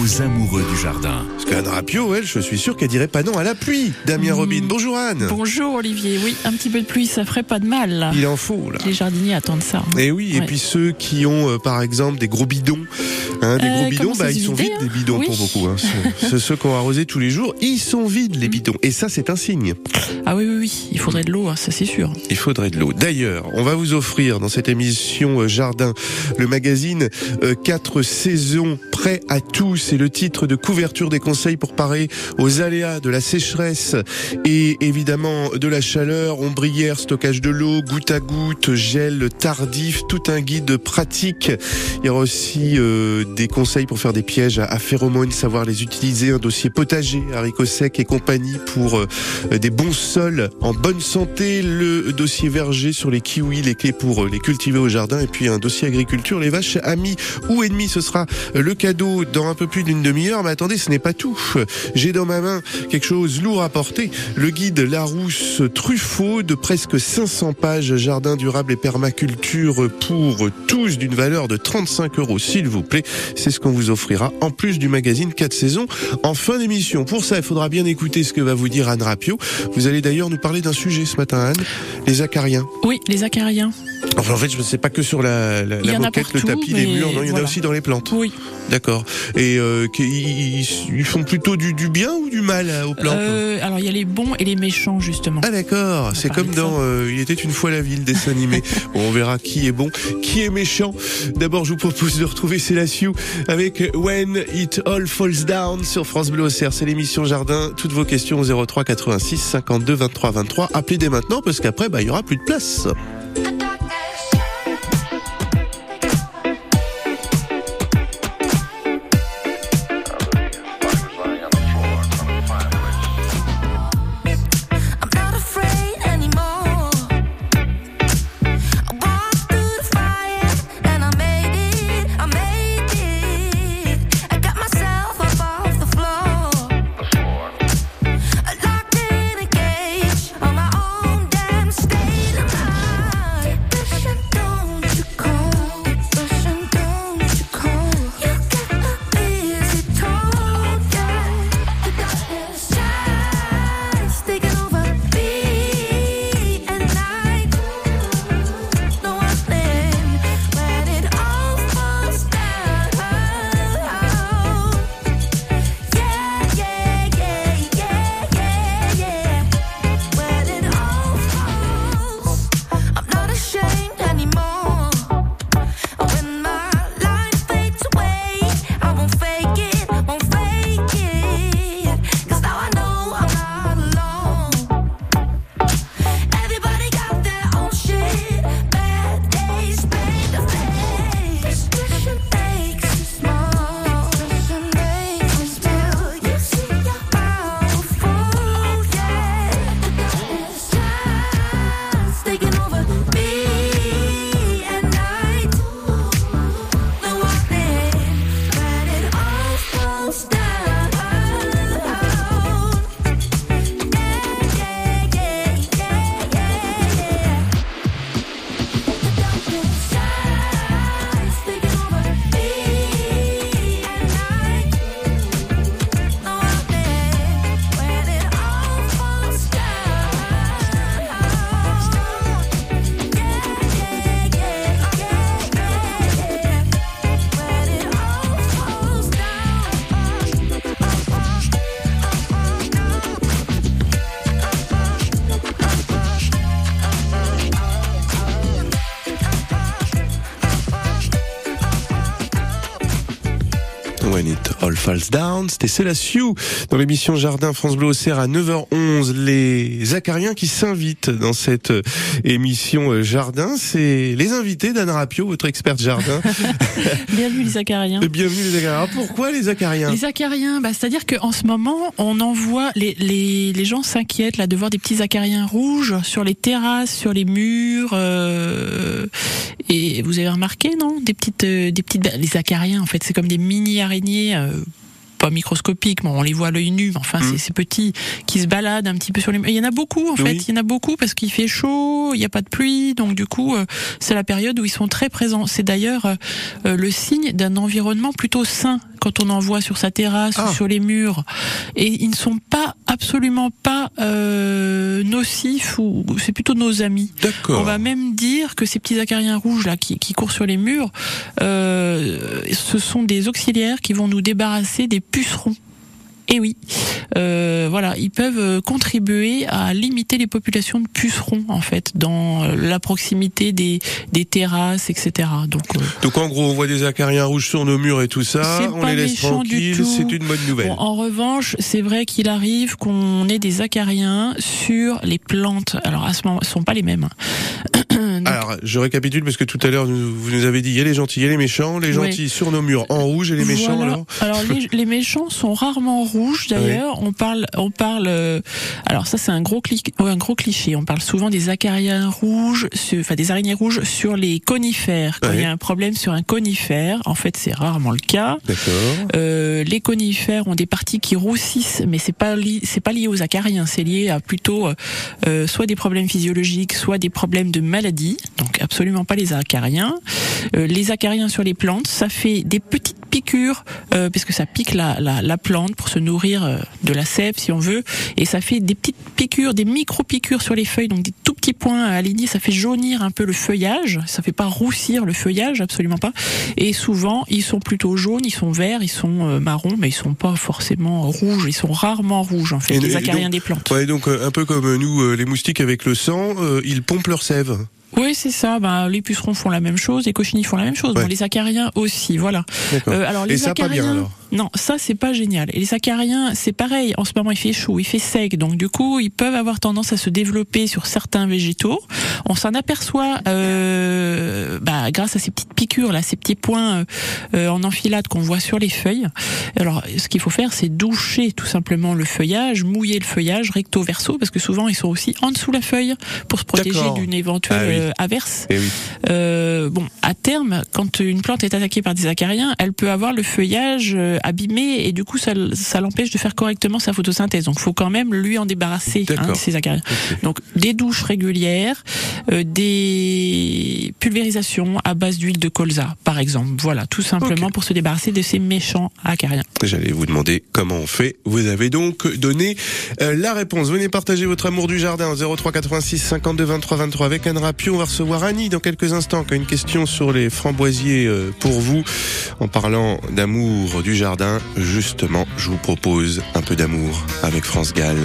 aux amoureux du jardin. Parce qu'Anne Rapio, elle, je suis sûr qu'elle dirait pas non à la pluie. Damien Mmh. Robin, bonjour Anne. Bonjour Olivier, oui, un petit peu de pluie, ça ferait pas de mal. Il en faut là. Les jardiniers attendent ça. hein. Et oui, et puis ceux qui ont euh, par exemple des gros bidons, hein, des Euh, gros bidons, bah, ils sont vides hein. les bidons Oui. pour beaucoup. Hein. Ceux- ceux, ont arrosé tous les jours, ils sont vides les bidons. Et ça c'est un signe. Ah oui, oui, oui, il faudrait de l'eau, hein, ça c'est sûr. Il faudrait de l'eau. D'ailleurs, on va vous offrir dans cette émission euh, Jardin le magazine euh, Quatre saisons prêt à tout. C'est le titre de couverture des conseils pour parer aux aléas de la sécheresse et évidemment de la chaleur, ombrière, stockage de l'eau, goutte à goutte, gel tardif, tout un guide pratique. Il y aura aussi euh, des conseils pour faire des pièges à, phéromones, savoir les utiliser, un dossier potager, haricots secs et compagnie pour euh, des bons sols en bonne santé, le dossier verger sur les kiwis, les clés pour euh, les cultiver au jardin, et puis un dossier agriculture, les vaches amies ou ennemies, ce sera le cadeau dans un peu plus d'une demi-heure. Mais attendez, ce n'est pas tout. J'ai dans ma main quelque chose lourd à porter, le guide Larousse Truffaut de presque 500 pages, jardin durable et permaculture pour tous d'une valeur de 35 euros, s'il vous plaît. C'est ce qu'on vous offrira en plus du magazine 4 saisons en fin d'émission. Pour ça, il faudra bien écouter ce que va vous dire Anne Rapio. Vous allez d'ailleurs nous parler d'un sujet ce matin, Anne, les acariens. Oui, les acariens. Enfin, en fait, je ne sais pas que sur la, moquette, le tapis, les murs, non, il y en a aussi dans les plantes. Oui. D'accord. Et euh, ils, font plutôt du, du bien ou du mal euh, aux plantes Euh, alors il y a les bons et les méchants justement. Ah d'accord, c'est comme dans euh, Il était une fois la ville, dessin animé. Bon, on verra qui est bon, qui est méchant. D'abord, je vous propose de retrouver Célassiou avec When It All Falls Down sur France Bleu Auxerre. C'est l'émission Jardin. Toutes vos questions au 03 86 52 23 23. Appelez dès maintenant parce qu'après, bah, il y aura plus de place. Down, c'était Célassiou dans l'émission Jardin France Bleu Auxerre à 9h11. Les acariens qui s'invitent dans cette euh, émission euh, Jardin, c'est les invités d'Anne Rapio, votre experte jardin. Bienvenue les acariens. Bienvenue les acariens. Pourquoi les acariens? Les acariens, bah, c'est-à-dire qu'en ce moment, on en voit, les, les, les gens s'inquiètent là de voir des petits acariens rouges sur les terrasses, sur les murs. euh, et vous avez remarqué, non? Des petites, euh, des petites, les acariens, en fait, c'est comme des mini araignées. euh, pas microscopiques, bon, on les voit à l'œil nu, mais enfin Mm. c'est ces petits qui se baladent un petit peu sur les. Il y en a beaucoup en fait, il y en a beaucoup parce qu'il fait chaud, il n'y a pas de pluie, donc du coup euh, c'est la période où ils sont très présents. C'est d'ailleurs euh, euh, le signe d'un environnement plutôt sain, quand on en voit sur sa terrasse Ah. ou sur les murs, et ils ne sont pas absolument pas euh, nocifs ou c'est plutôt nos amis. On va même dire que ces petits acariens rouges là qui, qui courent sur les murs, euh, ce sont des auxiliaires qui vont nous débarrasser des pucerons. Et oui, euh, voilà, ils peuvent euh, contribuer à limiter les populations de pucerons en fait dans euh, la proximité des, des terrasses, etc. Donc euh, Donc en gros, on voit des acariens rouges sur nos murs et tout ça, on pas les laisse tranquilles, c'est une bonne nouvelle. Bon, en revanche, c'est vrai qu'il arrive qu'on ait des acariens sur les plantes. Alors à ce moment, ce sont pas les mêmes. Donc, Alors, je récapitule parce que tout à l'heure, vous nous avez dit, il y a les gentils, il y a les méchants, les Ouais. gentils sur nos murs en rouge et les méchants Voilà. alors les, les méchants sont rarement d'ailleurs. On parle, on parle. euh, alors ça c'est un gros un gros cliché. On parle souvent des acariens rouges, sur- enfin des araignées rouges sur les conifères. Quand il y a un problème sur un conifère, en fait c'est rarement le cas. D'accord. Euh, les conifères ont des parties qui roussissent, mais c'est pas c'est pas lié aux acariens, c'est lié à plutôt euh, soit des problèmes physiologiques, soit des problèmes de maladie. Donc absolument pas les acariens. Euh, les acariens sur les plantes, ça fait des petites piqûres euh, parce que ça pique la, la, la plante pour se nourrir euh, de la sève si on veut, et ça fait des petites piqûres, des micro piqûres sur les feuilles, donc des tout petits points alignés. Ça fait jaunir un peu le feuillage, ça fait pas roussir le feuillage, absolument pas. Et souvent, ils sont plutôt jaunes, ils sont verts, ils sont euh, marrons, mais ils sont pas forcément rouges. Ils sont rarement rouges en fait, Et- les acariens donc- des plantes. Ouais, donc euh, un peu comme nous, les moustiques avec le sang, euh, ils pompent leur sève. Oui, c'est ça. Ben, les pucerons font la même chose, les cochenilles font la même chose. Ouais. Bon, les acariens aussi, voilà. Euh, alors Et les pas acariens, bien, alors non, ça c'est pas génial. Et les acariens, c'est pareil. En ce moment, il fait chaud, il fait sec, donc du coup, ils peuvent avoir tendance à se développer sur certains végétaux. On s'en aperçoit euh, bah, grâce à ces petites piqûres là, ces petits points euh, en enfilade qu'on voit sur les feuilles. Alors, ce qu'il faut faire, c'est doucher tout simplement le feuillage, mouiller le feuillage recto verso, parce que souvent ils sont aussi en dessous la feuille pour se protéger d'une éventuelle Ah oui. euh, averse. Eh oui. Euh, bon, à terme, quand une plante est attaquée par des acariens, elle peut avoir le feuillage euh, abîmé et du coup, ça, l'empêche de faire correctement sa photosynthèse. Donc, faut quand même lui en débarrasser hein, de ces acariens. Donc, des douches régulières, euh, des pulvérisations à base d'huile de colza, par exemple. Voilà, tout simplement pour se débarrasser de ces méchants acariens. J'allais vous demander comment on fait. Vous avez donc donné euh, la réponse. Venez partager votre amour du jardin au 03 86 52 23 23 avec Anne Rapio. On va recevoir Annie dans quelques instants qui a une question sur les framboisiers euh, pour vous. En parlant d'amour du jardin, justement, je vous propose un peu d'amour avec France Gall.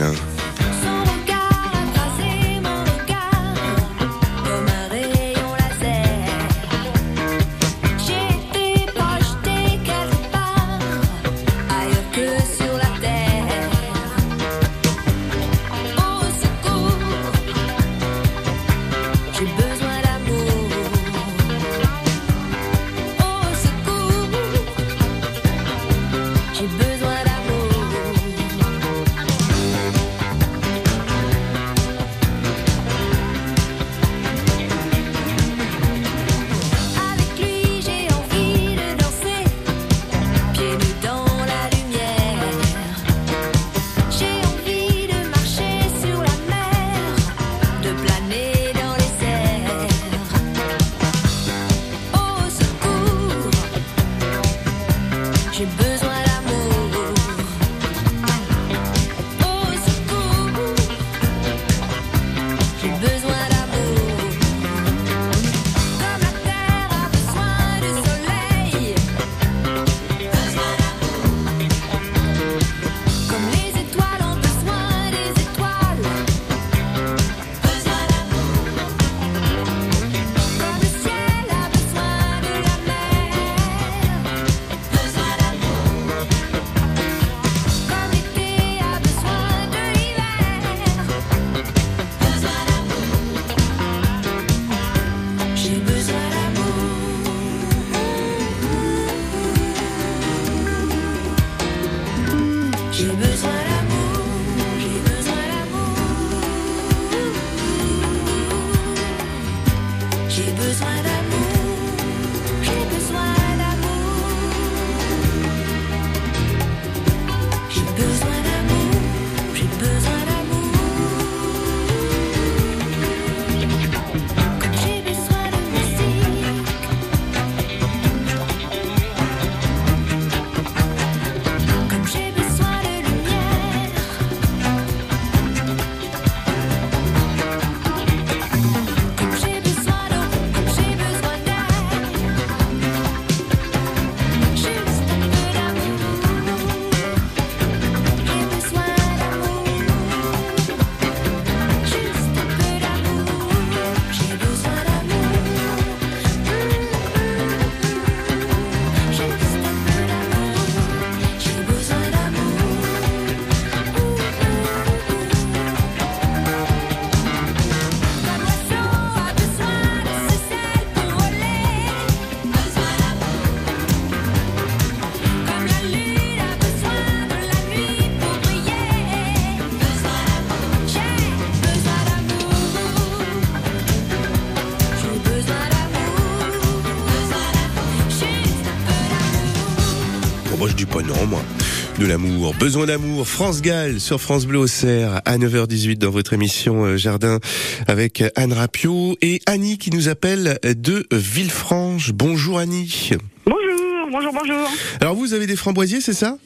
Besoin d'amour. France Gall sur France Bleu au Cerf à 9h18 dans votre émission euh, Jardin avec Anne Rapio et Annie qui nous appelle de Villefranche. Bonjour Annie. Bonjour, bonjour, bonjour. Alors vous avez des framboisiers, c'est ça?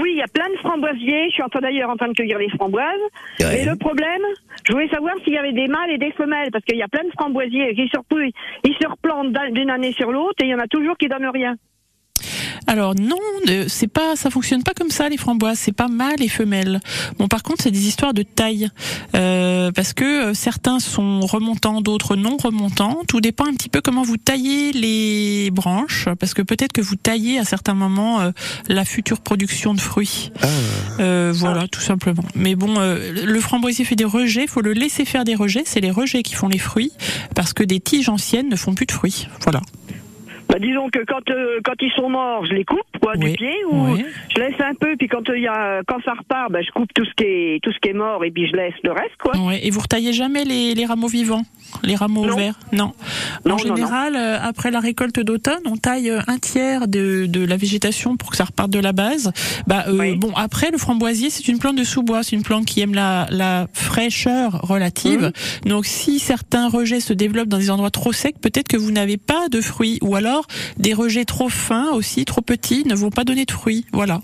Oui, il y a plein de framboisiers. Je suis en train d'ailleurs en train de cueillir les framboises. Ouais. Et le problème, je voulais savoir s'il y avait des mâles et des femelles, parce qu'il y a plein de framboisiers qui surtout ils se replantent d'un- d'une année sur l'autre et il y en a toujours qui donnent rien. Alors non, c'est pas, ça fonctionne pas comme ça les framboises. C'est pas mâle et femelle. Bon, par contre, c'est des histoires de taille, Euh, parce que euh, certains sont remontants, d'autres non remontants. Tout dépend un petit peu comment vous taillez les branches, parce que peut-être que vous taillez à certains moments euh, la future production de fruits. Ah, Euh, voilà, tout simplement. Mais bon, euh, le framboisier fait des rejets. Faut le laisser faire des rejets. C'est les rejets qui font les fruits, parce que des tiges anciennes ne font plus de fruits. Voilà. Bah, disons que quand euh, quand ils sont morts, je les coupe quoi Oui, du pied ou oui. je laisse un peu puis quand euh, il y a quand ça repart, bah, je coupe tout ce qui est tout ce qui est mort et puis je laisse le reste quoi. Ouais, et vous retaillez jamais les, les rameaux vivants, les rameaux Non. verts Non. Non, en non, général, euh, après la récolte d'automne, on taille euh, un tiers de, de la végétation pour que ça reparte de la base. Bah euh, Oui. bon, après le framboisier, c'est une plante de sous-bois, c'est une plante qui aime la, la fraîcheur relative. Mmh. Donc si certains rejets se développent dans des endroits trop secs, peut-être que vous n'avez pas de fruits, ou alors des rejets trop fins aussi, trop petits, ne vont pas donner de fruits. Voilà.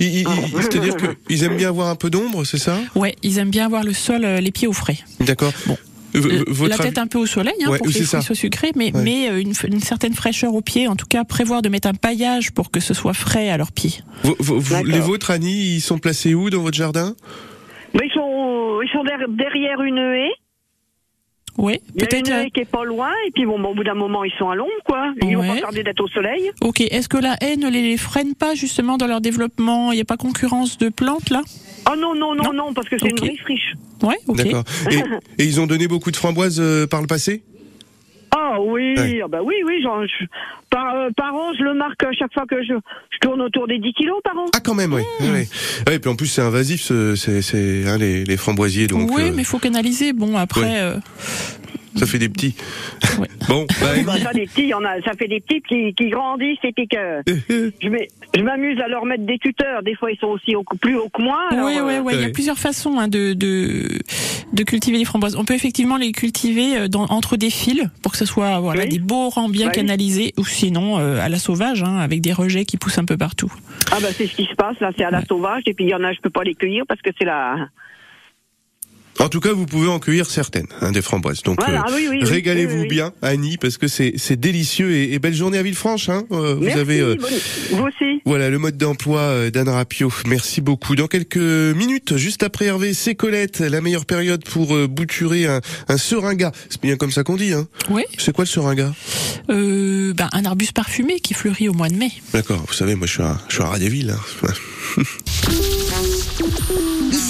il- il- il- c'est-à-dire qu'ils aiment bien avoir un peu d'ombre, c'est ça? Ouais, ils aiment bien avoir le sol, euh, les pieds au frais. D'accord. Bon. V- Euh, votre la tête un peu au soleil hein, Ouais, pour que les fruits soient sucrés, mais, Ouais. mais euh, une, certaine fraîcheur aux pieds. En tout cas, prévoir de mettre un paillage pour que ce soit frais à leurs pieds. Vous- vous- les vôtres, Annie, ils sont placés où dans votre jardin? Mais ils sont ils sont der- derrière une haie. Oui, Il y a peut-être. une euh, haie qui est pas loin et puis bon, bon, au bout d'un moment ils sont à l'ombre quoi. Ils vont Ouais. pas tarder d'être au soleil. Ok. Est-ce que la haie ne les freine pas justement dans leur développement? Il n'y a pas concurrence de plantes là? Oh non non non Non. non parce que c'est une vraie friche. Ouais. Ok. D'accord. Et, et ils ont donné beaucoup de framboises euh, par le passé? Oui, Ouais. ah bah oui, oui, genre, je- par, euh, par an, je le marque à chaque fois que je, je tourne autour des 10 kilos par an. Ah quand même, oui. Mmh. oui. Ouais, et puis en plus c'est invasif, ce- c'est c'est, hein, les, les framboisiers, donc oui, euh, mais il faut canaliser. Bon, après. Ouais. euh, ça fait des petits. Ouais. Bon, bah, Bah, ça, des petits, il y en a, ça fait des petits qui, qui grandissent et puis que je, m'amuse à leur mettre des tuteurs. Des fois, ils sont aussi au- plus hauts que moi. alors, Oui, oui, euh, oui. Il y a plusieurs façons hein, de, de de cultiver les framboises. On peut effectivement les cultiver euh, dans, entre des fils pour que ce soit voilà Oui. des beaux rangs bien Oui. canalisés, ou sinon euh, à la sauvage, hein, avec des rejets qui poussent un peu partout. Ah bah c'est ce qui se passe là, c'est à la Ouais. sauvage et puis il y en a, je peux pas les cueillir parce que c'est la. En tout cas, vous pouvez en cueillir certaines, hein, des framboises. Donc Voilà, euh, oui, oui, oui, régalez-vous oui, oui. bien, Annie, parce que c'est c'est délicieux et, et belle journée à Villefranche. Hein. Euh, vous avez euh, bonne- vous aussi. Voilà le mode d'emploi euh, d'Anne Rapio. Merci beaucoup. Dans quelques minutes, juste après Hervé, c'est Colette, la meilleure période pour euh, bouturer un, un seringa. C'est bien comme ça qu'on dit. Hein. Oui. C'est quoi le seringa? Euh, ben, un arbuste parfumé qui fleurit au mois de mai. D'accord. Vous savez, moi je suis un, je suis un rat des villes. hein.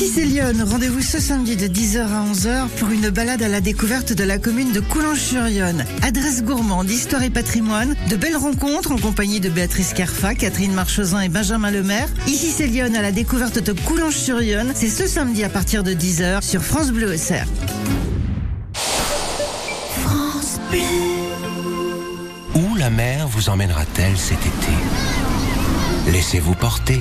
Ici c'est Lyon, rendez-vous ce samedi de 10h à 11h pour une balade à la découverte de la commune de Coulanges-sur-Yonne. Adresse gourmande, histoire et patrimoine, de belles rencontres en compagnie de Béatrice Carfa, Catherine Marchesin et Benjamin Lemaire. Ici c'est Lyon à la découverte de Coulanges-sur-Yonne. C'est ce samedi à partir de 10h sur France Bleu Auxerre. Où la mer vous emmènera-t-elle cet été? Laissez-vous porter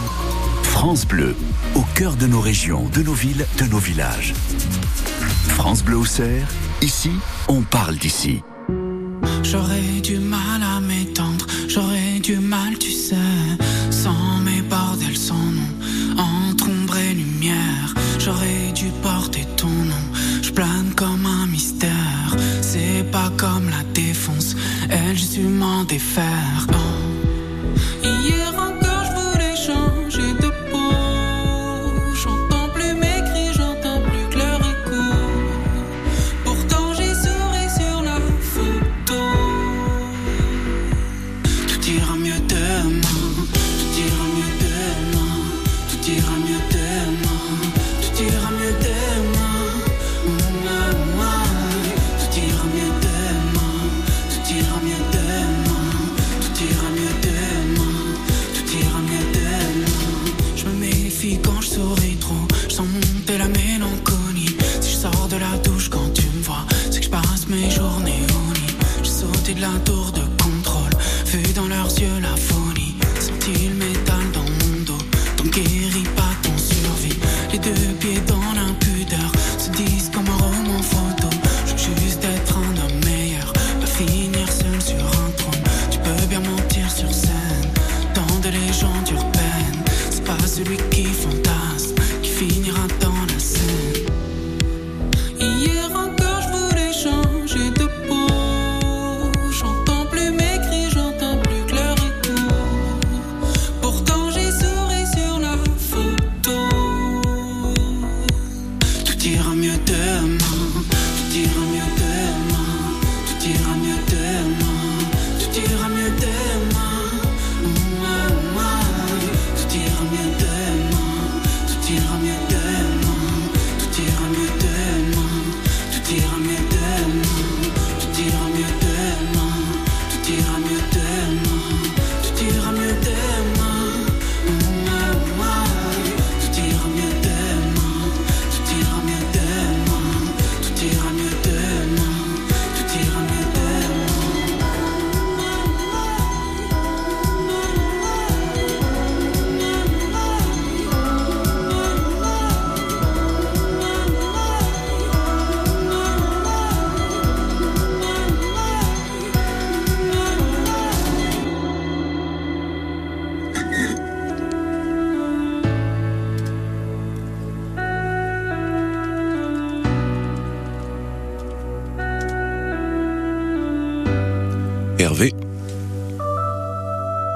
France Bleu, au cœur de nos régions, de nos villes, de nos villages. France Bleu au Cerf, ici, on parle d'ici. J'aurais du mal à m'étendre, j'aurais du mal, tu sais, sans mes bordels, sans nom, entre ombre et lumière. J'aurais dû porter ton nom, je plane comme un mystère. C'est pas comme la défonce, elle, j'ai su m'en défaire. De la tour de contrôle,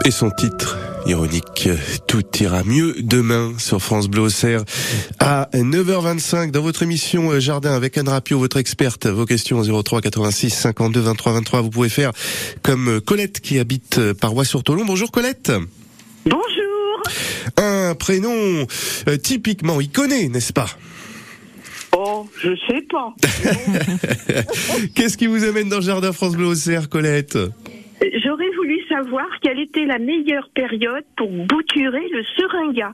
Et son titre ironique, Tout ira mieux demain sur France Bleu Auxerre à 9h25 dans votre émission Jardin avec Anne Rapio, votre experte. Vos questions au 03 86 52 23 23. Vous pouvez faire comme Colette qui habite par Roy-sur-Tolon. Bonjour Colette. Bonjour. Un prénom euh, typiquement iconé, n'est-ce pas? Oh, je sais pas. Qu'est-ce qui vous amène dans le Jardin France Bleu Auxerre, Colette? J'aurais voulu savoir quelle était la meilleure période pour bouturer le seringa.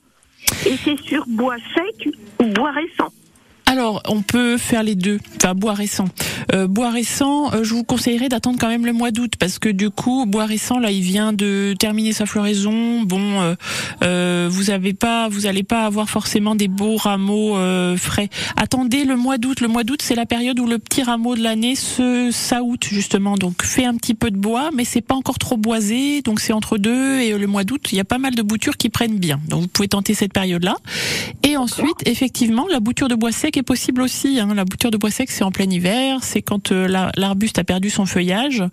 Et c'est sur bois sec ou bois récent Alors, on peut faire les deux, enfin bois récent. Euh, bois récent, euh, je vous conseillerais d'attendre quand même le mois d'août parce que du coup, bois récent là, il vient de terminer sa floraison. Bon, euh, euh, vous avez pas, vous allez pas avoir forcément des beaux rameaux euh, frais. Attendez le mois d'août. Le mois d'août, c'est la période où le petit rameau de l'année se justement. Donc, fait un petit peu de bois, mais c'est pas encore trop boisé. Donc, c'est entre deux et le mois d'août, il y a pas mal de boutures qui prennent bien. Donc, vous pouvez tenter cette période-là. Et ensuite, effectivement, la bouture de bois sec est possible aussi. Hein. La bouture de bois sec, c'est en plein hiver, c'est quand euh, la- l'arbuste a perdu son feuillage.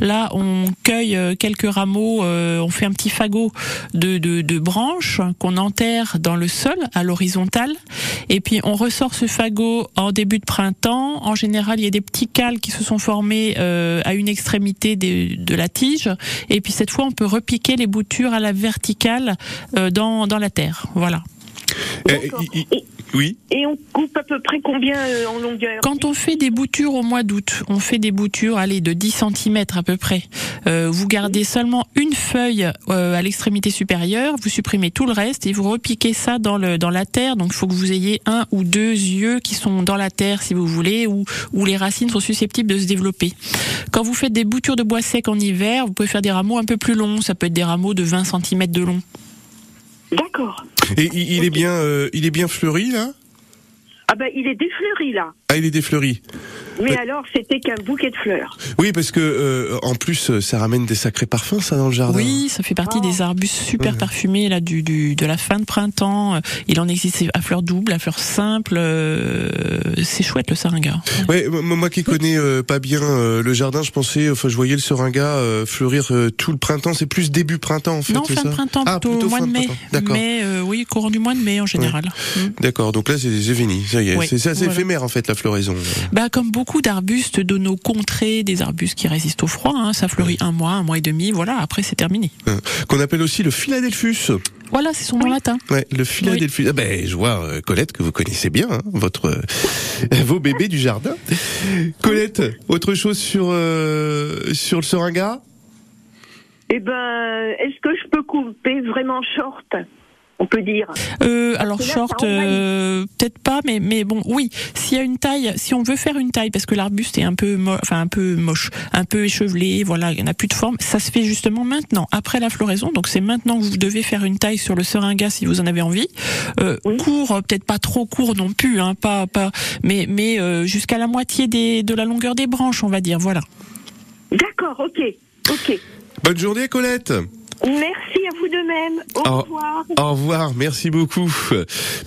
Là, on cueille euh, quelques rameaux, euh, on fait un petit fagot de, de, de branches qu'on enterre dans le sol à l'horizontale. Et puis, on ressort ce fagot en début de printemps. En général, il y a des petits cales qui se sont formés euh, à une extrémité de la tige. Et puis, cette fois, on peut repiquer les boutures à la verticale euh, dans, dans la terre. Voilà. Euh, Oui Et on coupe à peu près combien euh, en longueur Quand on fait des boutures au mois d'août, on fait des boutures, allez, de 10 cm à peu près. Euh, vous gardez seulement une feuille euh, à l'extrémité supérieure, vous supprimez tout le reste et vous repiquez ça dans le dans la terre. Donc il faut que vous ayez un ou deux yeux qui sont dans la terre si vous voulez, ou où les racines sont susceptibles de se développer. Quand vous faites des boutures de bois sec en hiver, vous pouvez faire des rameaux un peu plus longs. Ça peut être des rameaux de 20 cm de long. D'accord. Et il il est bien, euh, il est bien fleuri là? Ah ben, il est défleuri là. Ah, il est défleuri. Mais Ouais. alors, c'était qu'un bouquet de fleurs. Oui, parce que euh, en plus, euh, ça ramène des sacrés parfums, ça, dans le jardin. Oui, ça fait partie des arbustes super parfumés là du, du de la fin de printemps. Euh, Il en existe à fleurs doubles, à fleurs simples. euh, C'est chouette le seringa. Ouais, m- moi qui connais euh, pas bien euh, le jardin, je pensais, enfin, je voyais le seringa euh, fleurir euh, tout le printemps. C'est plus début printemps, en fait. non, fin de printemps, Ah, plutôt, au mois fin de mai. D'accord. Mais euh, oui, courant du mois de mai en général. Mm. D'accord. Donc là, c'est fini. Ça y est, Oui, c'est c'est assez voilà. éphémère en fait la floraison. Bah comme beaucoup d'arbustes de nos contrées, des arbustes qui résistent au froid. hein. Ça fleurit un mois, un mois et demi. Voilà, après c'est terminé. Qu'on appelle aussi le Philadelphus. Voilà, c'est son nom latin. Ouais, le Philadelphus. Ah ben, je vois, euh, Colette, que vous connaissez bien, hein, votre, euh, vos bébés du jardin. Colette, autre chose sur, euh, sur le seringa? Eh ben, est-ce que je peux couper vraiment short? On peut dire. Euh, alors là, short, euh, peut-être pas, mais mais bon, oui. S'il y a une taille, si on veut faire une taille, parce que l'arbuste est un peu, enfin un peu moche, un peu échevelé, voilà, il n'a plus de forme. Ça se fait justement maintenant, après la floraison. Donc c'est maintenant que vous devez faire une taille sur le seringa si vous en avez envie. Euh, Oui. Court, euh, peut-être pas trop court non plus, hein, pas pas, mais mais euh, jusqu'à la moitié des de la longueur des branches, on va dire. Voilà. D'accord, ok, ok. Bonne journée, Colette. Merci à vous de même. Au Au- revoir. Au revoir, merci beaucoup.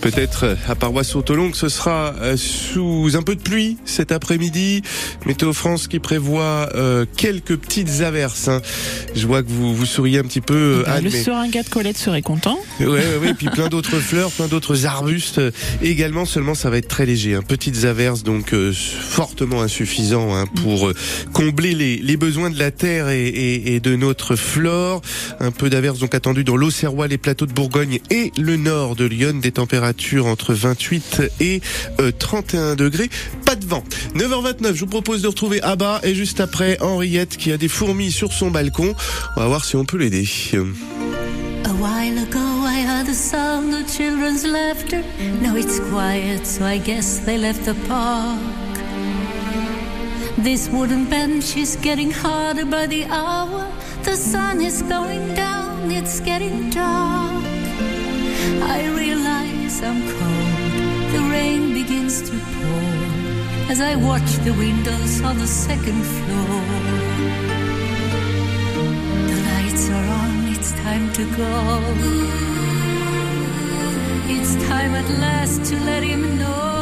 Peut-être euh, à paroisse Sautolongue, ce sera euh, sous un peu de pluie cet après-midi. Météo France qui prévoit euh, quelques petites averses. hein. Je vois que vous vous souriez un petit peu, euh, Ben, Anne, le mais- seringa de Colette serait content. Ouais, ouais, ouais, puis plein d'autres fleurs, plein d'autres arbustes euh, également. Seulement, ça va être très léger. Hein. Petites averses, donc euh, fortement insuffisant hein, pour euh, combler les, les besoins de la terre et, et- et de notre flore. Un peu d'averses donc attendues dans l'Auxerrois, les plateaux de Bourgogne et le nord de Lyon. Des températures entre 28 et euh, 31 degrés. Pas de vent. 9h29. Je vous propose de retrouver Abba et juste après Henriette qui a des fourmis sur son balcon. On va voir si on peut l'aider. A while ago, I heard the sound of children's laughter. Now it's quiet, so I guess they left the park. This wooden bench is getting harder by the hour. The sun is going down, it's getting dark. I realize I'm cold. The rain begins to pour as I watch the windows on the second floor. The lights are on, it's time to go. It's time at last to let him know.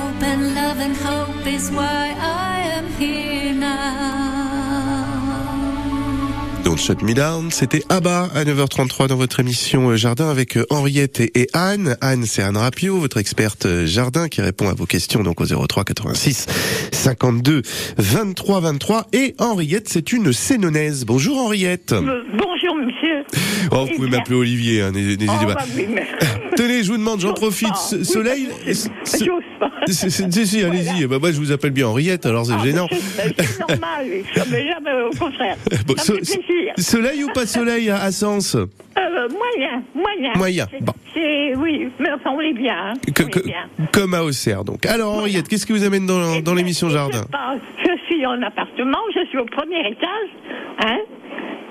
Cope, and love and hope is why I am here Shut Me Down, c'était Abba à 9h33 dans votre émission Jardin avec euh, Henriette et Anne. Anne, c'est Anne Rapio, votre experte euh, jardin qui répond à vos questions donc au 03 86 52 23 23. Et Henriette, c'est une Sénonaise. Bonjour Henriette. Euh, Bonjour, monsieur. Oh, vous Eh pouvez bien. m'appeler Olivier, hein, n'hésitez Oh, pas. bah oui, mais... Tenez, je vous demande, j'en profite. Oui, Soleil, mais pas. c'est- c'est- si, si, allez-y. Bah, moi, je vous appelle bien Henriette, alors c'est Ah, gênant. C'est normal, oui. Me jamais au contraire. Bon, ça so- me fait plaisir. Soleil ou pas soleil à, Sens Euh, moyen, moyen. Moyen, bon. C'est, oui, mais enfin, on est bien. hein. Que- on est que- bien. Comme à Auxerre, donc. Alors, Henriette, qu'est-ce qui vous amène dans, dans l'émission Jardin je suis en appartement, je suis au premier étage, hein,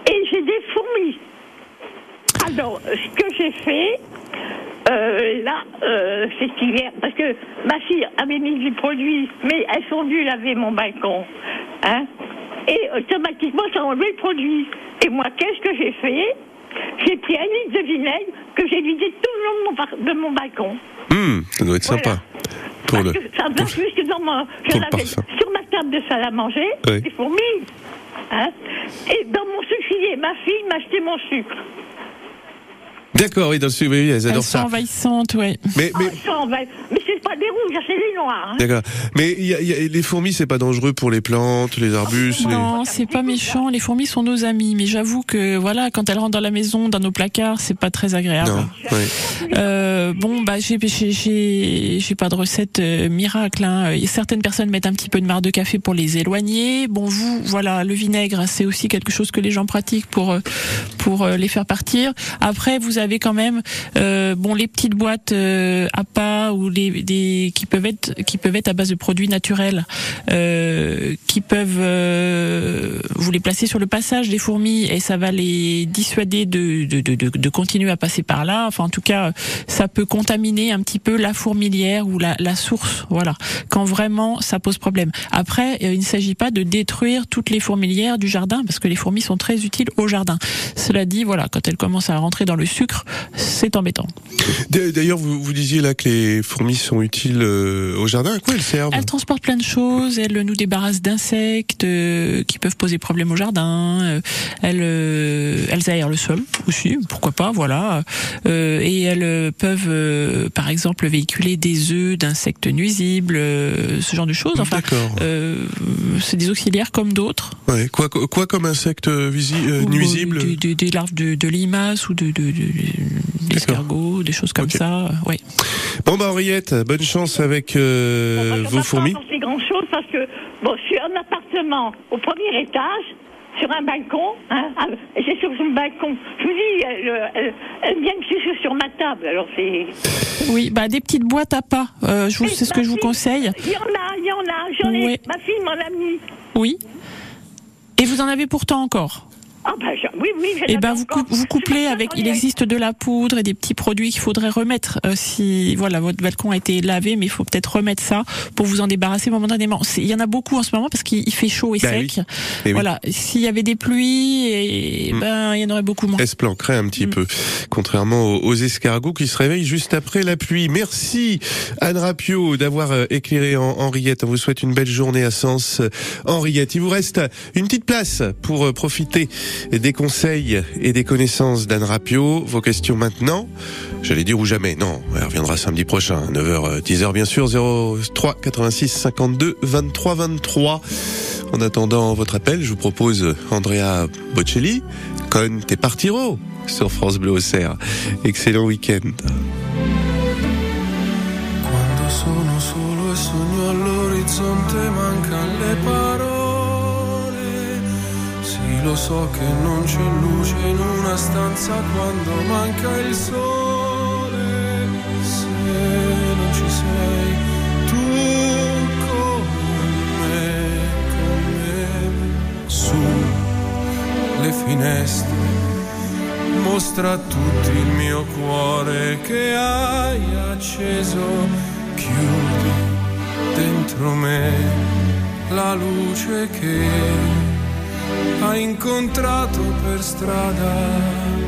et j'ai des fourmis. Alors, ce que j'ai fait, euh, là, euh, c'est hier, parce que ma fille avait mis du produit, mais elles sont venues laver mon balcon, hein, et automatiquement, ça a enlevé le produit. Et moi, qu'est-ce que j'ai fait? J'ai pris un litre de vinaigre que j'ai vidé tout le long de mon, par- de mon balcon. Hum, Ça doit être Voilà. sympa. Pour le... Parce que ça va plus que dans mon, je l'avais sur ma table de salle à manger, Oui. des fourmis. Hein Et dans mon sucrier, ma fille m'a acheté mon sucre. D'accord, oui, dans le sud, oui, oui, elles Elles adorent sont ça. envahissantes, ouais. Mais, mais, Ah, Mais c'est pas des rouges, c'est des noirs. hein. d'accord. Mais il y a- il y a- les fourmis, c'est pas dangereux pour les plantes, les arbustes. Non, c'est pas méchant. Les fourmis sont nos amis, mais j'avoue que voilà, quand elles rentrent dans la maison, dans nos placards, c'est pas très agréable. Non, oui. Euh, bon, bah j'ai j'ai j'ai j'ai pas de recette euh, miracle. Hein. Certaines personnes mettent un petit peu de marc de café pour les éloigner. Bon, vous, voilà, le vinaigre, c'est aussi quelque chose que les gens pratiquent pour euh, pour euh, les faire partir. Après, vous avez quand même euh, bon les petites boîtes euh, à pas ou les des qui peuvent être qui peuvent être à base de produits naturels, euh, qui peuvent euh, vous les placer sur le passage des fourmis et ça va les dissuader de de, de, de, de continuer à passer par là. Enfin, en tout cas, ça peut contaminer un petit peu la fourmilière ou la, la source. Voilà, quand vraiment ça pose problème. Après, euh, il ne s'agit pas de détruire toutes les fourmilières du jardin parce que les fourmis sont très utiles au jardin. Cela dit, voilà, quand elles commencent à rentrer dans le sucre, c'est embêtant. D'ailleurs, vous, vous disiez là que les fourmis sont utiles euh, au jardin. À quoi elles servent? Elles transportent plein de choses. Elles nous débarrassent d'insectes euh, qui peuvent poser problème au jardin. Euh, elles, euh, elles aèrent le sol aussi, pourquoi pas, voilà. Et elles peuvent, par exemple, véhiculer des œufs d'insectes nuisibles, ce genre de choses. Enfin, D'accord. c'est des auxiliaires comme d'autres. Ouais, quoi, quoi comme insecte visi- euh, Ou, nuisible des, des- des larves de, de limaces ou de, de, de- d'escargots, des choses comme ça. Ouais. Bon bah Henriette, bonne chance avec euh, Bon, vos fourmis. pas apporter grand chose parce que, bon, je suis en appartement au premier étage, sur un balcon, hein, ah, c'est sur le balcon. Je vous dis, elle, elle, elle vient me sucer sur ma table, alors c'est. Oui, bah des petites boîtes à pas. Euh, c'est ce que je vous conseille. Il y en a, il y en a, j'en ai. Ma fille m'en a mis. Oui. Et vous en avez pourtant encore. Ah, bah, je- oui, oui, l'avais ben vous, cou- vous couplez avec. Il existe de la poudre et des petits produits qu'il faudrait remettre euh, si voilà votre balcon a été lavé, mais il faut peut-être remettre ça pour vous en débarrasser momentanément. Il y en a beaucoup en ce moment parce qu'il il fait chaud et Bah sec. oui. Eh oui. Voilà. S'il y avait des pluies, et, Mm. ben il y en aurait beaucoup moins. Elle se planquerait un petit Mm. peu, contrairement aux, aux escargots qui se réveillent juste après la pluie. Merci Anne Rapio d'avoir euh, éclairé en Henriette. On vous souhaite une belle journée à Sens. euh, Henriette, il vous reste une petite place pour euh, profiter des conseils et des connaissances d'Anne Rapio. Vos questions maintenant, j'allais dire ou jamais. Non, elle reviendra samedi prochain, 9h, 10h bien sûr, 03 86 52 23 23. En attendant votre appel, je vous propose Andrea Bocelli, con te partiro sur France Bleu Auxerre. Excellent week-end. Lo so che non c'è luce in una stanza quando manca il sole. Se non ci sei tu con me, con me, su le finestre mostra a tutti il mio cuore che hai acceso, chiudi dentro me la luce che hai incontrato per strada.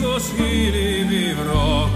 ίσως χείλη διβρώ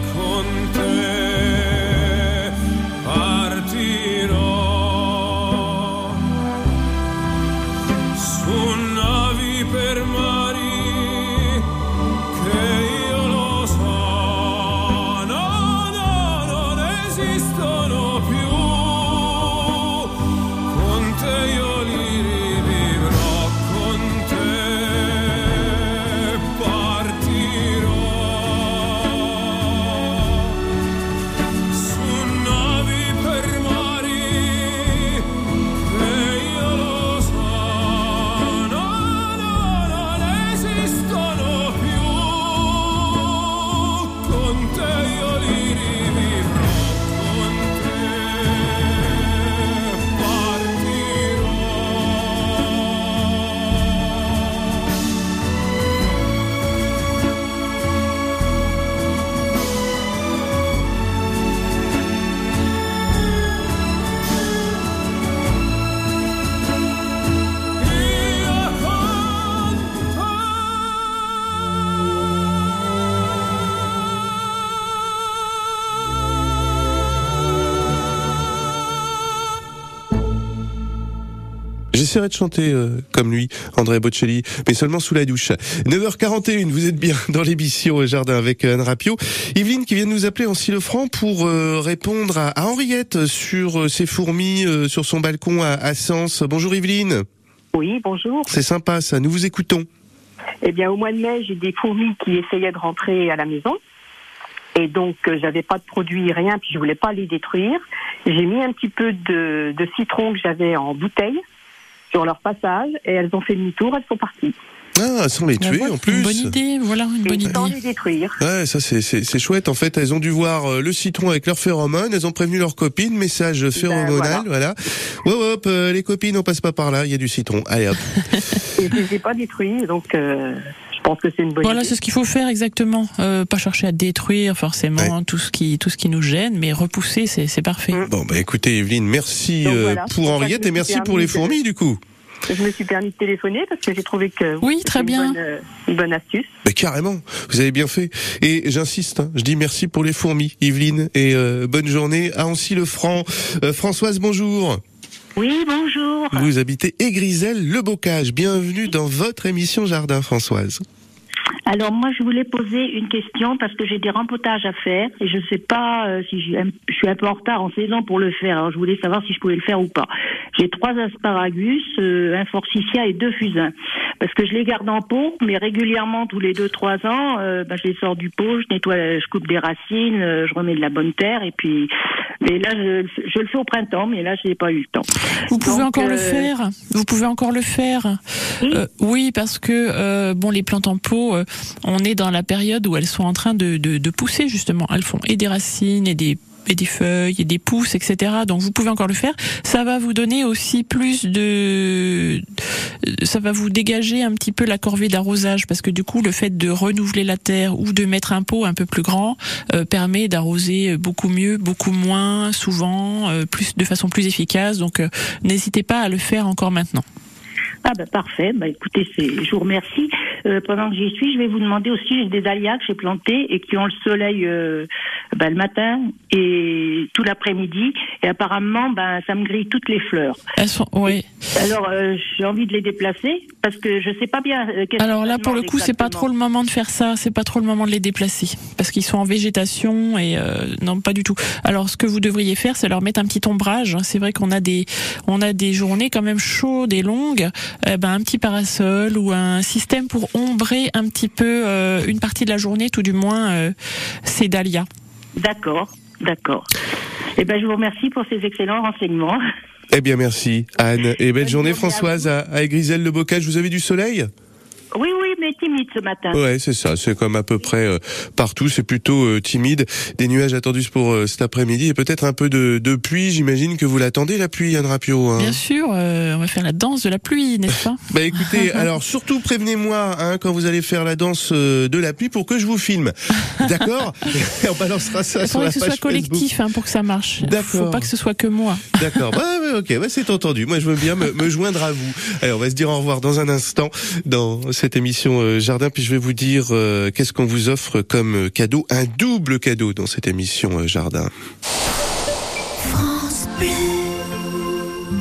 J'essaierai de chanter euh, comme lui, André Bocelli, mais seulement sous la douche. 9h41, vous êtes bien dans l'émission euh, Jardin avec euh, Anne Rapio. Yveline qui vient de nous appeler en Silefranc pour euh, répondre à, à Henriette sur euh, ses fourmis euh, sur son balcon à, à Sens. Bonjour Yveline. Oui, bonjour. C'est sympa ça, nous vous écoutons. Eh bien, au mois de mai, j'ai des fourmis qui essayaient de rentrer à la maison. Et donc, euh, j'avais pas de produit, rien, puis je voulais pas les détruire. J'ai mis un petit peu de, de citron que j'avais en bouteille sur leur passage, et elles ont fait demi-tour, elles sont parties. Ah, sans les tuer en plus. Une bonne idée, voilà, une bonne Et sans idée. les détruire. Ouais, ça c'est c'est c'est chouette. En fait, elles ont dû voir euh, le citron avec leurs phéromones. Elles ont prévenu leurs copines. Message phéromonal, voilà. Hop, hop, euh, les copines, on passe pas par là. Il y a du citron. Allez hop. Et je les ai pas détruits, donc euh, je pense que c'est une bonne Voilà, idée. c'est ce qu'il faut faire exactement. Euh, pas chercher à détruire forcément tout ce qui tout ce qui nous gêne, mais repousser, c'est c'est parfait. Bon, bah écoutez, Evelyne, merci Donc euh, voilà, pour Henriette et me merci pour les fourmis du coup. Je me suis permis de téléphoner parce que j'ai trouvé que Oui, c'était très une bien. bonne, euh, une bonne astuce. Mais carrément, vous avez bien fait. Et j'insiste, hein, je dis merci pour les fourmis, Yveline, et euh, bonne journée à Ancy-le-Franc. Euh, Françoise, bonjour. Oui, bonjour. Vous habitez Égrisel, le Bocage. Bienvenue dans votre émission Jardin, Françoise. Alors moi, je voulais poser une question parce que j'ai des rempotages à faire et je ne sais pas euh, si je, je suis un peu en retard en saison pour le faire. Alors je voulais savoir si je pouvais le faire ou pas. J'ai trois asparagus, euh, un forsythia et deux fusains. Parce que je les garde en pot, mais régulièrement, tous les deux, trois ans, euh, ben, je les sors du pot, je nettoie, je coupe des racines, euh, je remets de la bonne terre et puis... Mais là, je, je le fais au printemps, mais là, je n'ai pas eu le temps. Vous pouvez Donc, encore le faire? Vous pouvez encore le faire? Euh, oui, parce que bon, les plantes en pot, on est dans la période où elles sont en train de, pousser justement. Elles font et des racines et des et des feuilles et des pousses, etc. Donc vous pouvez encore le faire. Ça va vous donner aussi plus de, ça va vous dégager un petit peu la corvée d'arrosage parce que du coup le fait de renouveler la terre ou de mettre un pot un peu plus grand euh, permet d'arroser beaucoup mieux, beaucoup moins souvent, euh, plus de façon plus efficace. Donc euh, n'hésitez pas à le faire encore maintenant. Ah ben parfait, bah écoutez, je vous remercie. Euh, pendant que j'y suis, je vais vous demander aussi, j'ai des dahlias que j'ai plantés et qui ont le soleil euh, ben, le matin et tout l'après-midi. Et apparemment, ben ça me grille toutes les fleurs. Elles sont, oui. Alors euh, j'ai envie de les déplacer parce que je sais pas bien. euh, Alors là, pour le coup, c'est pas trop le moment de faire ça. C'est pas trop le moment de les déplacer parce qu'ils sont en végétation et euh, non, pas du tout. Alors, ce que vous devriez faire, c'est leur mettre un petit ombrage. C'est vrai qu'on a des, on a des journées quand même chaudes et longues. Eh ben, un petit parasol ou un système pour ombrer un petit peu euh, une partie de la journée, tout du moins, euh, ces dahlias. D'accord, d'accord. Eh ben je vous remercie pour ces excellents renseignements. Eh bien, merci, Anne. Et belle journée, Françoise, à, à Griselle le Bocage. Vous avez du soleil? Oui, oui, mais timide ce matin. Ouais, c'est ça. C'est comme à peu près euh, partout. C'est plutôt euh, timide. Des nuages attendus pour euh, cet après-midi et peut-être un peu de, de pluie. J'imagine que vous l'attendez, la pluie, Anne Rapio. hein Bien sûr, euh, on va faire la danse de la pluie, n'est-ce pas Bah écoutez, alors surtout prévenez-moi hein, quand vous allez faire la danse euh, de la pluie pour que je vous filme. D'accord Et On balancera ça Il sur faudrait la que ce page soit collectif hein, pour que ça marche. Faut D'accord. pas que ce soit que moi. D'accord. Bah, ouais, ok, ouais, c'est entendu. Moi, je veux bien me, me joindre à vous. Allez, on va se dire au revoir dans un instant dans cette émission euh, Jardin. Puis je vais vous dire euh, qu'est-ce qu'on vous offre comme cadeau, un double cadeau dans cette émission euh, Jardin.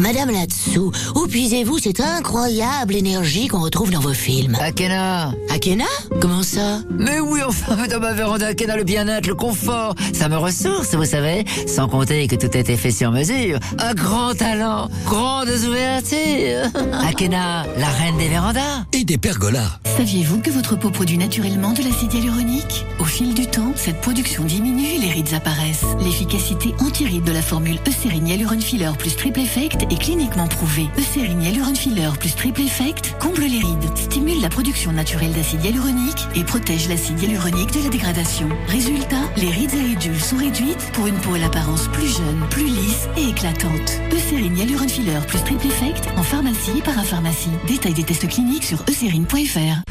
Madame Latsou, où puisez-vous cette incroyable énergie qu'on retrouve dans vos films Akena Akena Comment ça Mais oui, enfin, dans ma véranda Akena, le bien-être, le confort, ça me ressource, vous savez. Sans compter que tout a été fait sur mesure. Un grand talent, grandes ouvertures. Akena, la reine des vérandas. Et des pergolas. Saviez-vous que votre peau produit naturellement de l'acide hyaluronique Au fil du temps, cette production diminue et les rides apparaissent. L'efficacité anti-rides de la formule Eucérine Hyaluron Filler plus Triple Effect est cliniquement prouvée. Eucérine Hyaluron Filler plus Triple Effect comble les rides, stimule la production naturelle d'acide hyaluronique et protège l'acide hyaluronique de la dégradation. Résultat, les rides et ridules sont réduites pour une peau à l'apparence plus jeune, plus lisse et éclatante. Eucérine Hyaluron Filler plus Triple Effect en pharmacie et parapharmacie. Détail des tests cliniques sur eucérine.fr.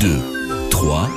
2, 3,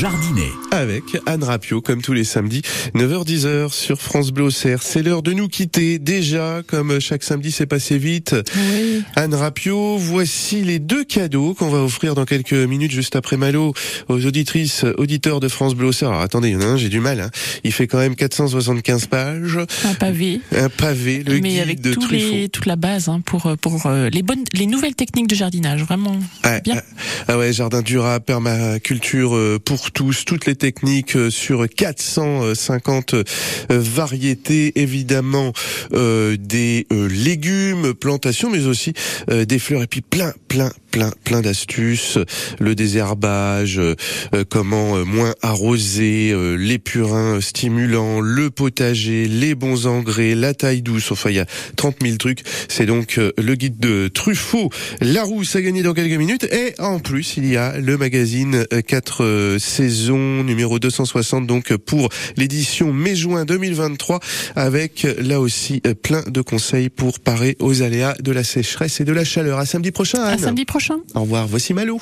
jardiner. Avec Anne Rapio, comme tous les samedis, 9h-10h sur France Bleu Auxerre. C'est l'heure de nous quitter. Déjà, comme chaque samedi, c'est passé vite. Oui. Anne Rapio, voici les deux cadeaux qu'on va offrir dans quelques minutes, juste après Malo, aux auditrices, auditeurs de France Bleu Auxerre. Alors attendez, il y en a un, j'ai du mal. Hein. Il fait quand même 475 pages. Un pavé. Un pavé, le mais guide avec de tous Truffaut. les, toute la base hein, pour pour euh, les bonnes les nouvelles techniques de jardinage vraiment Ouais, bien. ah, Ah ouais, jardin durable, permaculture euh, pour tous, toutes les techniques euh, sur 450 euh, variétés, évidemment euh, des légumes, plantations, mais aussi des fleurs et puis plein, plein, plein, plein d'astuces, le désherbage, euh, euh, comment euh, moins arroser, euh, les purins stimulants, le potager, les bons engrais, la taille douce, enfin il y a 30 000 trucs. C'est donc le guide de Truffaut, Larousse à gagner dans quelques minutes et en plus il y a le magazine 4 saisons numéro 260 donc pour l'édition mai-juin 2023 avec là aussi plein de conseils pour parer aux aléas de la sécheresse et de la chaleur. À samedi prochain. Au revoir, voici Malou.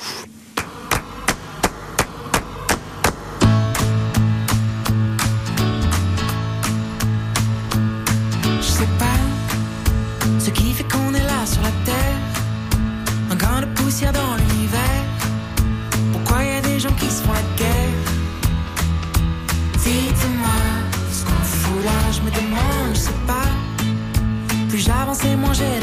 Je sais pas ce qui fait qu'on est là sur la terre, un grain de poussière dans l'univers. Pourquoi y a des gens qui se font la guerre? Dites-moi ce qu'on fout là, je me demande, je sais pas. Plus j'avance et moins j'ai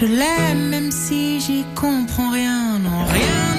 Je l'aime même si j'y comprends rien, non, rien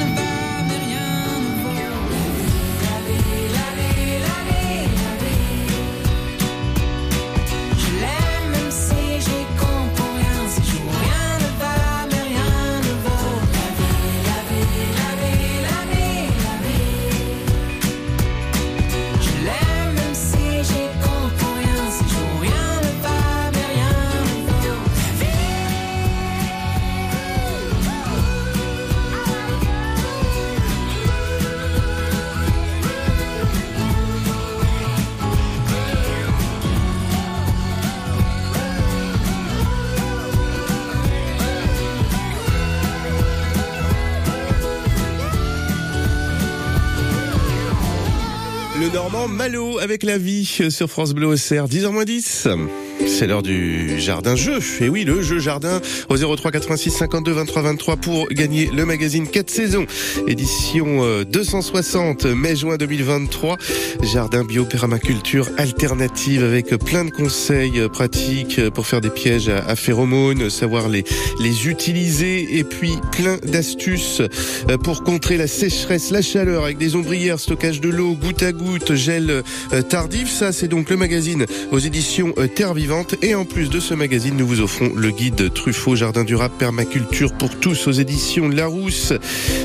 Malo avec la vie sur France Bleu Auxerre, 10h10. C'est l'heure du jardin jeu. Et oui, le jeu jardin au 03 86 52 23 23 pour gagner le magazine 4 saisons. Édition euh, 260 mai-juin 2023. Jardin bio permaculture alternative avec plein de conseils euh, pratiques pour faire des pièges à, phéromones, savoir les, les utiliser et puis plein d'astuces euh, pour contrer la sécheresse, la chaleur avec des ombrières, stockage de l'eau, goutte à goutte, gel euh, tardif. Ça, c'est donc le magazine aux éditions euh, Terre Vivante. Et en plus de ce magazine, nous vous offrons le guide Truffaut Jardin durable permaculture pour tous aux éditions Larousse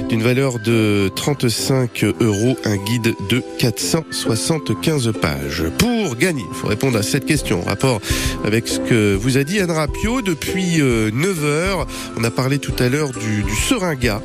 d'une valeur de 35 euros. Un guide de 475 pages. Pour gagner, il faut répondre à cette question en rapport avec ce que vous a dit Anne Rapio depuis 9 heures. On a parlé tout à l'heure du, du seringa.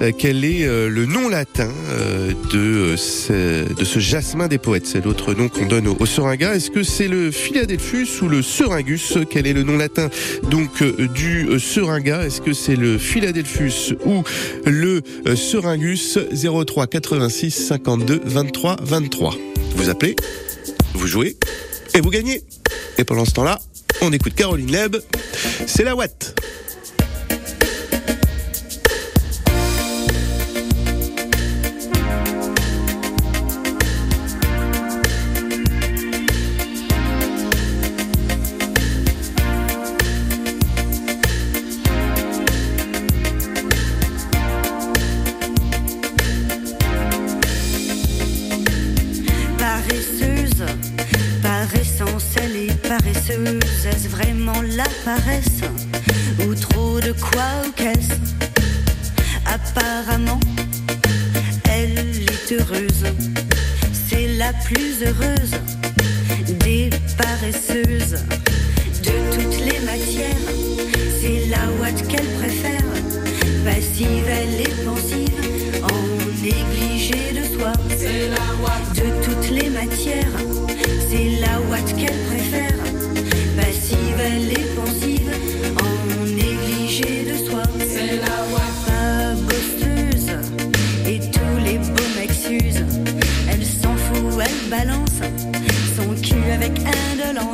Euh, quel est euh, le nom latin euh, de, euh, ce, de ce jasmin des poètes C'est l'autre nom qu'on donne au, seringa. Est-ce que c'est le Philadelphus ou le Seringus Quel est le nom latin donc euh, du euh, seringa? Est-ce que c'est le Philadelphus ou le euh, Seringus? 03 86 52 23 23 Vous appelez, vous jouez et vous gagnez. Et pendant ce temps-là, on écoute Caroline Leb. C'est la Watt. Est-ce vraiment la paresse Ou trop de quoi ou qu'est-ce? Apparemment, elle est heureuse. C'est la plus heureuse des paresseuses. De toutes les matières, c'est la ouate qu'elle préfère. Passive, elle est pensive, balance son cul avec indolence.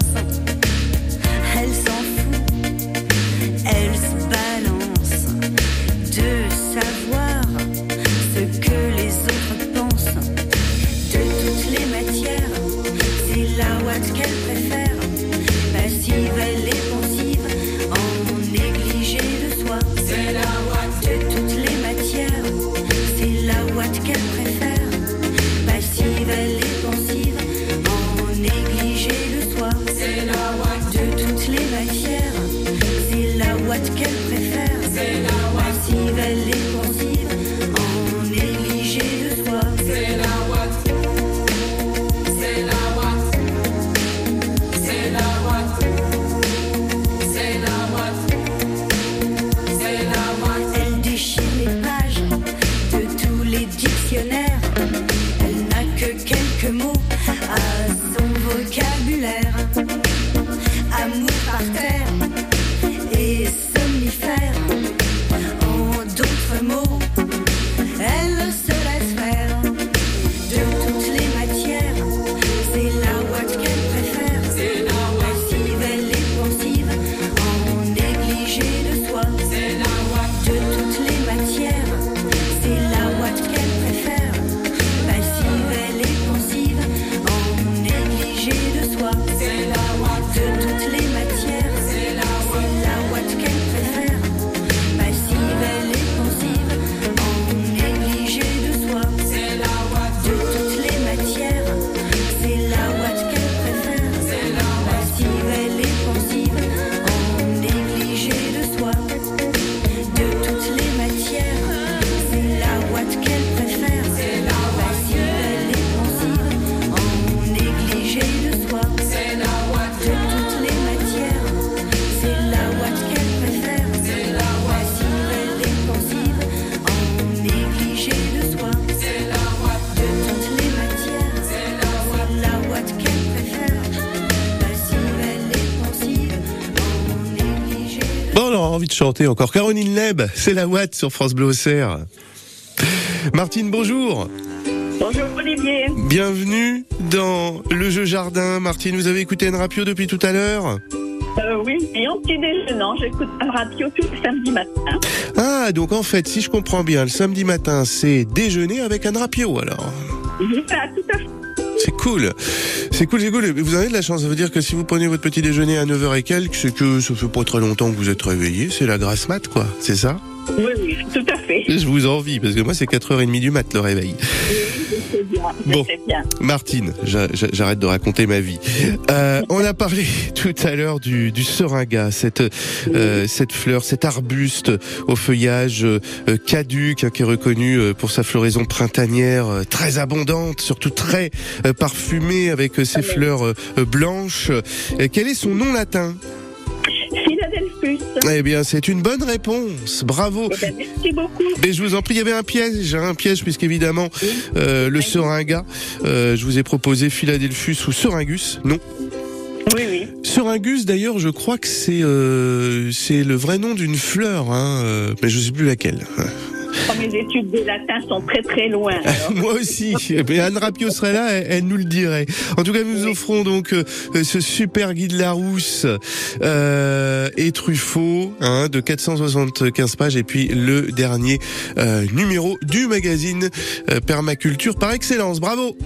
Chanter encore. Caroline Leb, c'est la Watt sur France Bleu Auxerre. Martine, bonjour. Bonjour Olivier. Bienvenue dans le jeu jardin. Martine, vous avez écouté une rapio depuis tout à l'heure Euh, oui, et en petit déjeunant, j'écoute un radio tous les samedis matin. Ah, donc en fait, si je comprends bien, le samedi matin, c'est déjeuner avec un rapio alors. Voilà, tout à fait. C'est cool. C'est cool, c'est cool. Vous avez de la chance. Ça veut dire que si vous prenez votre petit déjeuner à 9h et quelques, c'est que ça fait pas très longtemps que vous êtes réveillé. C'est la grasse mat, quoi. C'est ça? Oui, oui, tout à fait. Je vous envie, parce que moi, c'est 4h30 du mat, le réveil. Sais bien, je Bon. sais bien. Martine, j'a- j'a- j'arrête de raconter ma vie. Euh, on a parlé tout à l'heure du, du seringa, cette, euh, cette fleur, cet arbuste au feuillage euh, caduc hein, qui est reconnu euh, pour sa floraison printanière euh, très abondante, surtout très parfumée avec ses fleurs euh, euh, blanches. Quel est son nom latin? Philadelphus. Eh bien, c'est une bonne réponse. Bravo. Eh ben, merci beaucoup. Mais je vous en prie, il y avait un piège, hein, un piège puisqu'évidemment euh, le seringa, euh, je vous ai proposé Philadelphus ou Seringus, non Oui, oui. Seringus d'ailleurs, je crois que c'est euh, c'est le vrai nom d'une fleur, hein, mais je sais plus laquelle. Oh, mes études de latin sont très très loin. Moi aussi, mais Anne Rapio serait là, elle, elle nous le dirait. En tout cas, nous offrons donc euh, euh, ce super guide Larousse euh, et Truffaut hein, de 475 pages et puis le dernier euh, numéro du magazine Permaculture par excellence. Bravo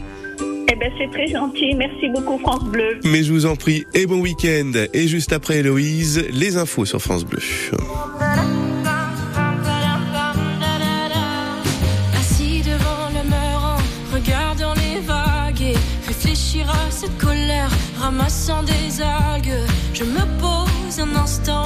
Eh ben, c'est très gentil. Merci beaucoup, France Bleu. Mais je vous en prie, et bon week-end. Et juste après Héloïse, les infos sur France Bleu. Ramassant des algues. Je me pose un instant